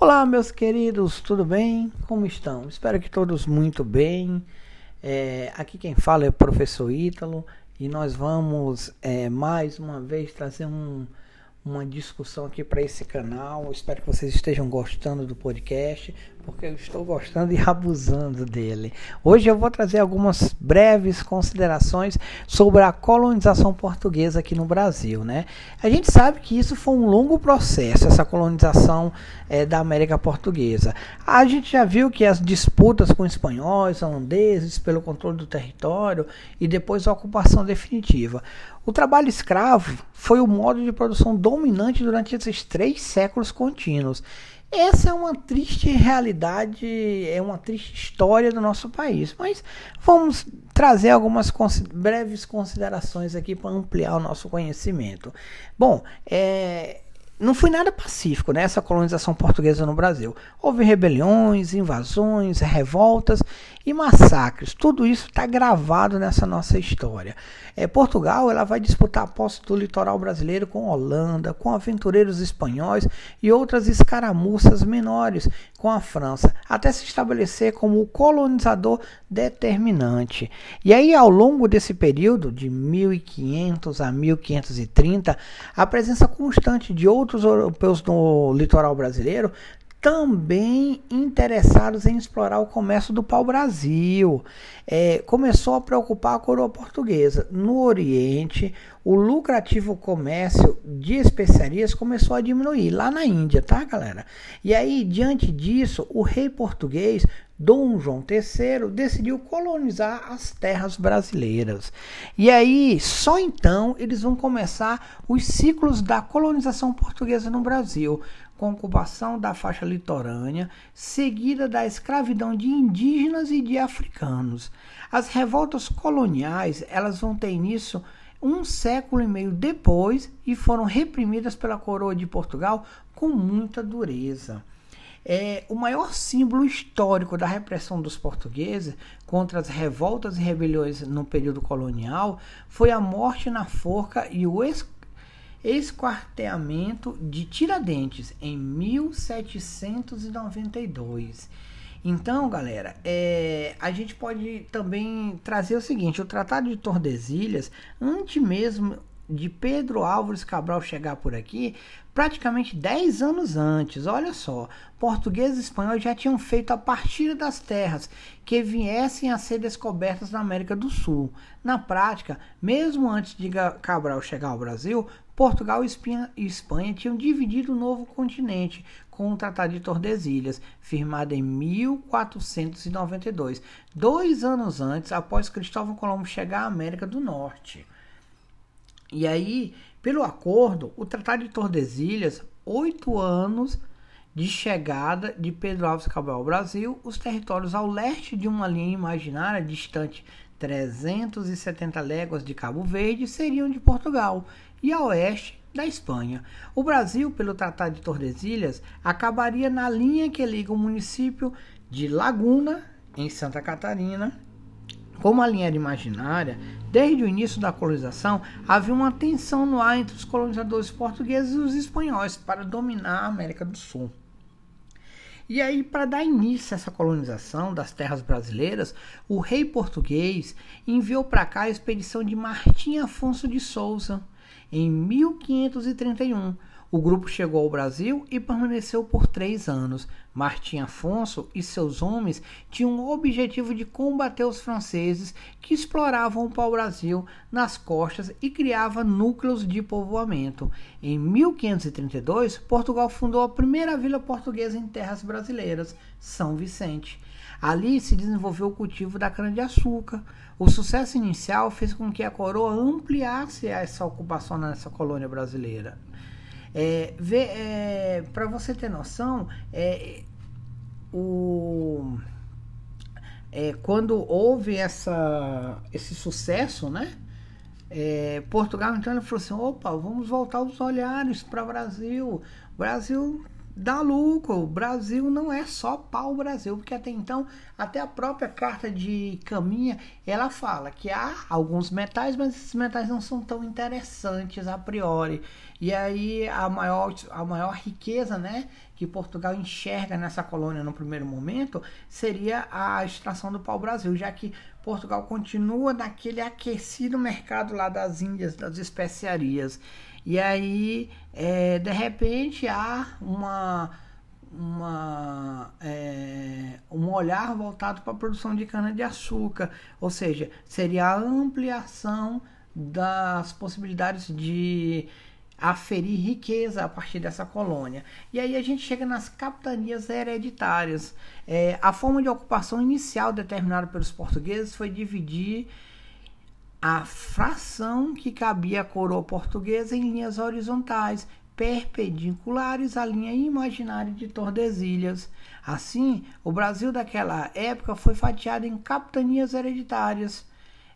Olá, meus queridos, tudo bem? Como estão? Espero que todos muito bem. É, aqui quem fala é o professor Ítalo e nós vamos é, mais uma vez trazer um, uma discussão aqui para esse canal. espero que vocês estejam gostando do podcast, porque eu estou gostando e abusando dele. Hoje eu vou trazer algumas breves considerações sobre a colonização portuguesa aqui no Brasil, né? A gente sabe que isso foi um longo processo, essa colonização é, da América Portuguesa. A gente já viu que as disputas com espanhóis, holandeses pelo controle do território e depois a ocupação definitiva. O trabalho escravo foi o modo de produção dominante durante esses três séculos contínuos. Essa é uma triste realidade, é uma triste história do nosso país. Mas vamos trazer algumas breves considerações aqui para ampliar o nosso conhecimento. Bom, é, não foi nada pacífico né, essa colonização portuguesa no Brasil. Houve rebeliões, invasões, revoltas e massacres. Tudo isso está gravado nessa nossa história. É, Portugal ela vai disputar a posse do litoral brasileiro com Holanda, com aventureiros espanhóis e outras escaramuças menores com a França, até se estabelecer como o colonizador determinante. E aí, ao longo desse período, de 1500 a 1530, a presença constante de outros europeus no litoral brasileiro também interessados em explorar o comércio do pau-brasil. É, começou a preocupar a coroa portuguesa. No Oriente, o lucrativo comércio de especiarias começou a diminuir, lá na Índia, tá, galera? E aí, diante disso, o rei português Dom João III decidiu colonizar as terras brasileiras. E aí, só então, eles vão começar os ciclos da colonização portuguesa no Brasil, com ocupação da faixa litorânea, seguida da escravidão de indígenas e de africanos. As revoltas coloniais, elas vão ter início um século e meio depois e foram reprimidas pela coroa de Portugal com muita dureza. É, o maior símbolo histórico da repressão dos portugueses contra as revoltas e rebeliões no período colonial foi a morte na forca e o esquarteamento de Tiradentes em 1792. Então, galera, é, a gente pode também trazer o seguinte: o Tratado de Tordesilhas, antes mesmo de Pedro Álvares Cabral chegar por aqui, praticamente 10 anos antes. Olha só, portugueses e espanhóis já tinham feito a partilha das terras que viessem a ser descobertas na América do Sul. Na prática, mesmo antes de Cabral chegar ao Brasil, Portugal e Espanha tinham dividido o novo continente com o Tratado de Tordesilhas, firmado em 1492, dois anos antes, após Cristóvão Colombo chegar à América do Norte. E aí, pelo acordo, o Tratado de Tordesilhas, oito anos de chegada de Pedro Alves Cabral ao Brasil, os territórios ao leste de uma linha imaginária distante 370 léguas de Cabo Verde seriam de Portugal e a oeste da Espanha. O Brasil, pelo Tratado de Tordesilhas, acabaria na linha que liga o município de Laguna, em Santa Catarina, como a linha era imaginária, desde o início da colonização havia uma tensão no ar entre os colonizadores portugueses e os espanhóis para dominar a América do Sul. E aí, para dar início a essa colonização das terras brasileiras, o rei português enviou para cá a expedição de Martim Afonso de Souza em 1531 o grupo chegou ao Brasil e permaneceu por três anos. Martim Afonso e seus homens tinham o objetivo de combater os franceses que exploravam o pau-brasil nas costas e criava núcleos de povoamento. Em 1532, Portugal fundou a primeira vila portuguesa em terras brasileiras, São Vicente. Ali se desenvolveu o cultivo da cana-de-açúcar. O sucesso inicial fez com que a coroa ampliasse essa ocupação nessa colônia brasileira. É, é, Para você ter noção, é, o, é, quando houve essa, esse sucesso, né? É, Portugal então ele falou assim: opa, vamos voltar os olhares para o Brasil. Brasil dá lucro. O Brasil não é só pau-brasil, porque até então, até a própria carta de caminha, ela fala que há alguns metais, mas esses metais não são tão interessantes a priori. E aí a maior, a maior riqueza né, que Portugal enxerga nessa colônia no primeiro momento seria a extração do pau-brasil, já que Portugal continua naquele aquecido mercado lá das Índias, das especiarias. E aí, é, de repente, há uma, uma, é, um olhar voltado para a produção de cana-de-açúcar, ou seja, seria a ampliação das possibilidades de aferir riqueza a partir dessa colônia. E aí a gente chega nas capitanias hereditárias. É, a forma de ocupação inicial determinada pelos portugueses foi dividir a fração que cabia à coroa portuguesa em linhas horizontais, perpendiculares à linha imaginária de Tordesilhas. Assim, o Brasil daquela época foi fatiado em capitanias hereditárias.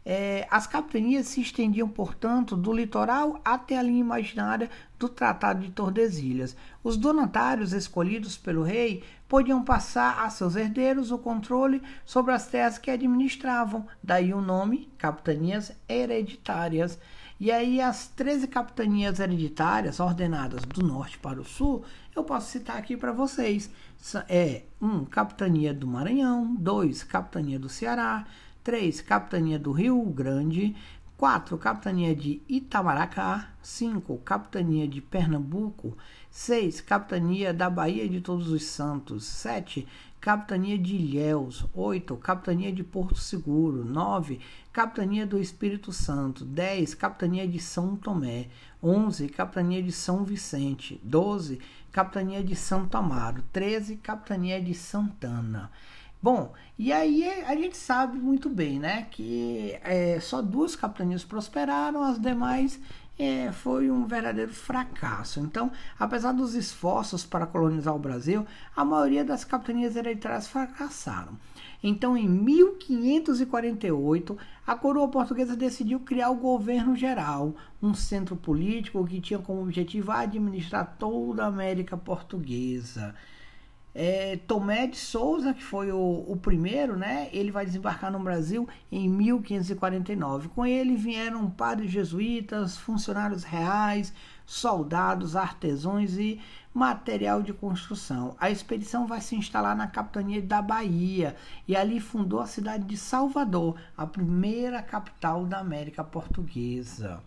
É, as capitanias se estendiam, portanto, do litoral até a linha imaginária do Tratado de Tordesilhas. Os donatários escolhidos pelo rei podiam passar a seus herdeiros o controle sobre as terras que administravam, daí o nome capitanias hereditárias. E aí as 13 capitanias hereditárias ordenadas do norte para o sul, eu posso citar aqui para vocês. É 1. Um, capitania do Maranhão, 2. Capitania do Ceará, 3. Capitania do Rio Grande, 4. Capitania de Itamaracá. 5. Capitania de Pernambuco. 6. Capitania da Bahia de Todos os Santos. 7. Capitania de Ilhéus. 8. Capitania de Porto Seguro. 9. Capitania do Espírito Santo. 10. Capitania de São Tomé. 11. Capitania de São Vicente. 12. Capitania de Santo Amaro. 13. Capitania de Santana. Bom, e aí a gente sabe muito bem, né, que é, só duas capitanias prosperaram, as demais é, foi um verdadeiro fracasso. Então, apesar dos esforços para colonizar o Brasil, a maioria das capitanias hereditárias fracassaram. Então, em 1548, a coroa portuguesa decidiu criar o governo geral, um centro político que tinha como objetivo administrar toda a América Portuguesa. É, Tomé de Souza, que foi o, o, primeiro, né? Ele vai desembarcar no Brasil em 1549. Com ele vieram padres jesuítas, funcionários reais, soldados, artesãos e material de construção. A expedição vai se instalar na capitania da Bahia e ali fundou a cidade de Salvador, a primeira capital da América Portuguesa.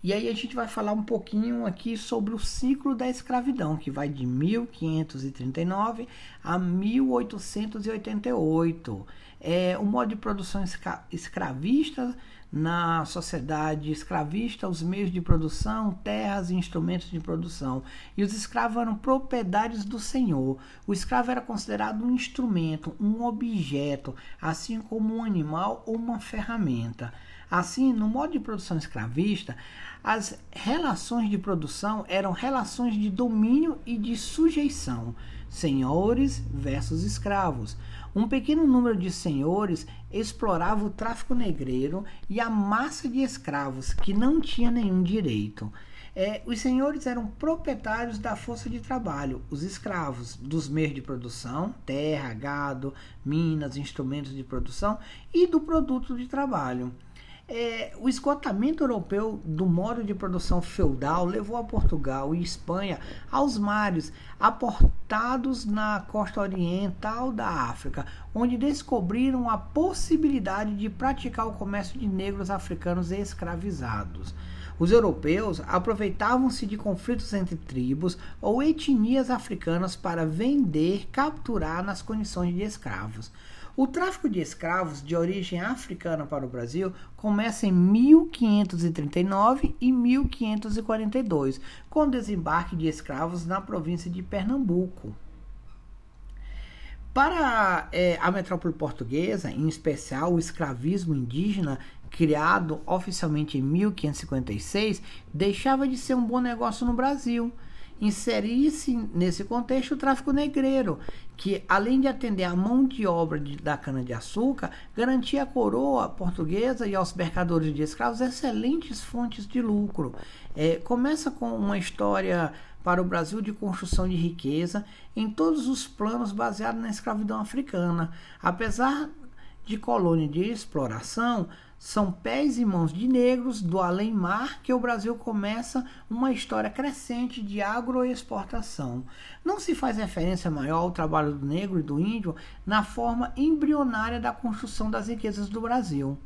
E aí a gente vai falar um pouquinho aqui sobre o ciclo da escravidão, que vai de 1539 a 1888. É, o modo de produção escravista na sociedade escravista, os meios de produção, terras e instrumentos de produção. E os escravos eram propriedades do senhor. O escravo era considerado um instrumento, um objeto, assim como um animal ou uma ferramenta. Assim, no modo de produção escravista, as relações de produção eram relações de domínio e de sujeição, senhores versus escravos. Um pequeno número de senhores explorava o tráfico negreiro e a massa de escravos que não tinha nenhum direito. É, os senhores eram proprietários da força de trabalho, os escravos dos meios de produção, terra, gado, minas, instrumentos de produção e do produto de trabalho. É, o esgotamento europeu do modo de produção feudal levou a Portugal e Espanha aos mares aportados na costa oriental da África, onde descobriram a possibilidade de praticar o comércio de negros africanos escravizados. Os europeus aproveitavam-se de conflitos entre tribos ou etnias africanas para vender, capturar nas condições de escravos. O tráfico de escravos de origem africana para o Brasil começa em 1539 e 1542, com o desembarque de escravos na província de Pernambuco. Para é, a metrópole portuguesa, em especial o escravismo indígena, criado oficialmente em 1556, deixava de ser um bom negócio no Brasil inserir-se nesse contexto o tráfico negreiro, que além de atender a mão de obra de, da cana-de-açúcar, garantia à coroa portuguesa e aos mercadores de escravos excelentes fontes de lucro. É, começa com uma história para o Brasil de construção de riqueza em todos os planos baseados na escravidão africana. Apesar de colônia de exploração, são pés e mãos de negros do além-mar que o Brasil começa uma história crescente de agroexportação. Não se faz referência maior ao trabalho do negro e do índio na forma embrionária da construção das riquezas do Brasil.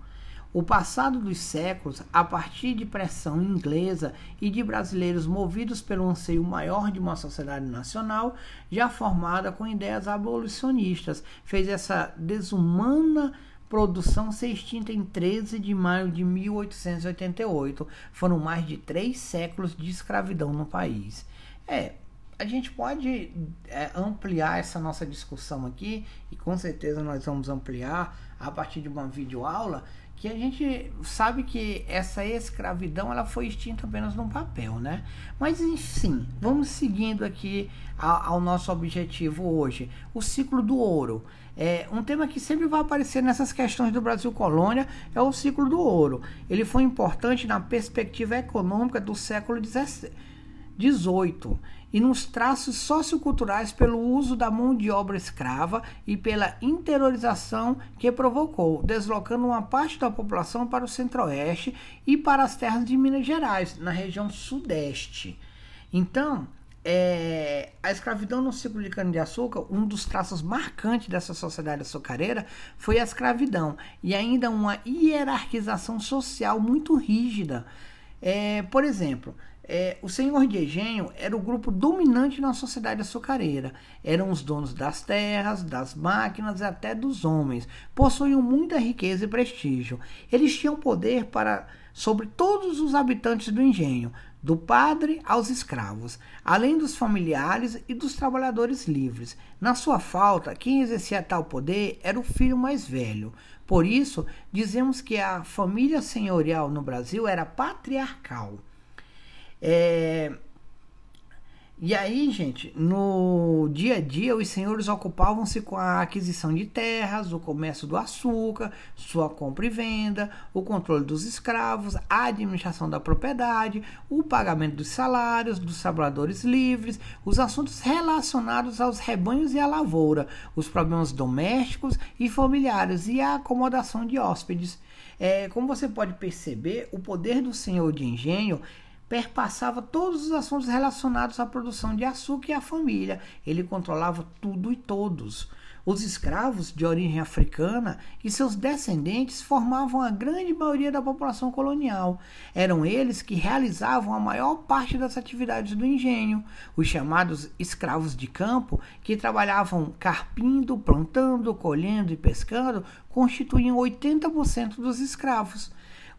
O passado dos séculos, a partir de pressão inglesa e de brasileiros movidos pelo anseio maior de uma sociedade nacional, já formada com ideias abolicionistas, fez essa desumana produção ser extinta em 13 de maio de 1888. Foram mais de três séculos de escravidão no país. É, a gente pode é, ampliar essa nossa discussão aqui, e com certeza nós vamos ampliar a partir de uma videoaula, que a gente sabe que essa escravidão ela foi extinta apenas no papel, né? Mas enfim, vamos seguindo aqui ao, nosso objetivo hoje, o ciclo do ouro. É, um tema que sempre vai aparecer nessas questões do Brasil colônia é o ciclo do ouro. Ele foi importante na perspectiva econômica do século XVIII e nos traços socioculturais pelo uso da mão de obra escrava e pela interiorização que provocou, deslocando uma parte da população para o centro-oeste e para as terras de Minas Gerais, na região sudeste. Então, é, a escravidão no ciclo de cana-de-açúcar, um dos traços marcantes dessa sociedade açucareira foi a escravidão e ainda uma hierarquização social muito rígida. É, por exemplo, é, o senhor de engenho era o grupo dominante na sociedade açucareira. Eram os donos das terras, das máquinas e até dos homens. Possuíam muita riqueza e prestígio. Eles tinham poder para sobre todos os habitantes do engenho, do padre aos escravos, além dos familiares e dos trabalhadores livres. Na sua falta, quem exercia tal poder era o filho mais velho. Por isso, dizemos que a família senhorial no Brasil era patriarcal. É, e aí, gente, no dia a dia, os senhores ocupavam-se com a aquisição de terras, o comércio do açúcar, sua compra e venda, o controle dos escravos, a administração da propriedade, o pagamento dos salários dos trabalhadores livres, os assuntos relacionados aos rebanhos e à lavoura, os problemas domésticos e familiares e a acomodação de hóspedes. É, como você pode perceber, o poder do senhor de engenho perpassava todos os assuntos relacionados à produção de açúcar e à família. Ele controlava tudo e todos. Os escravos de origem africana e seus descendentes formavam a grande maioria da população colonial. Eram eles que realizavam a maior parte das atividades do engenho. Os chamados escravos de campo, que trabalhavam carpindo, plantando, colhendo e pescando, constituíam 80% dos escravos.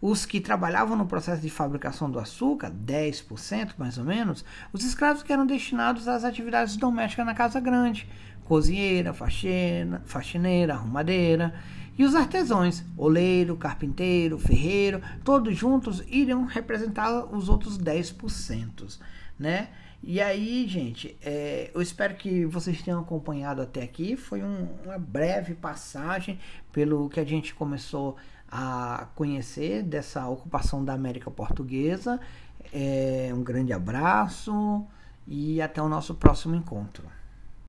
Os que trabalhavam no processo de fabricação do açúcar, 10% mais ou menos, os escravos que eram destinados às atividades domésticas na casa grande, cozinheira, faxina, faxineira, arrumadeira, e os artesãos, oleiro, carpinteiro, ferreiro, todos juntos iriam representar os outros 10%, né? E aí, gente, é, eu espero que vocês tenham acompanhado até aqui. Foi um, uma breve passagem pelo que a gente começou a conhecer dessa ocupação da América Portuguesa. É, um grande abraço e até o nosso próximo encontro.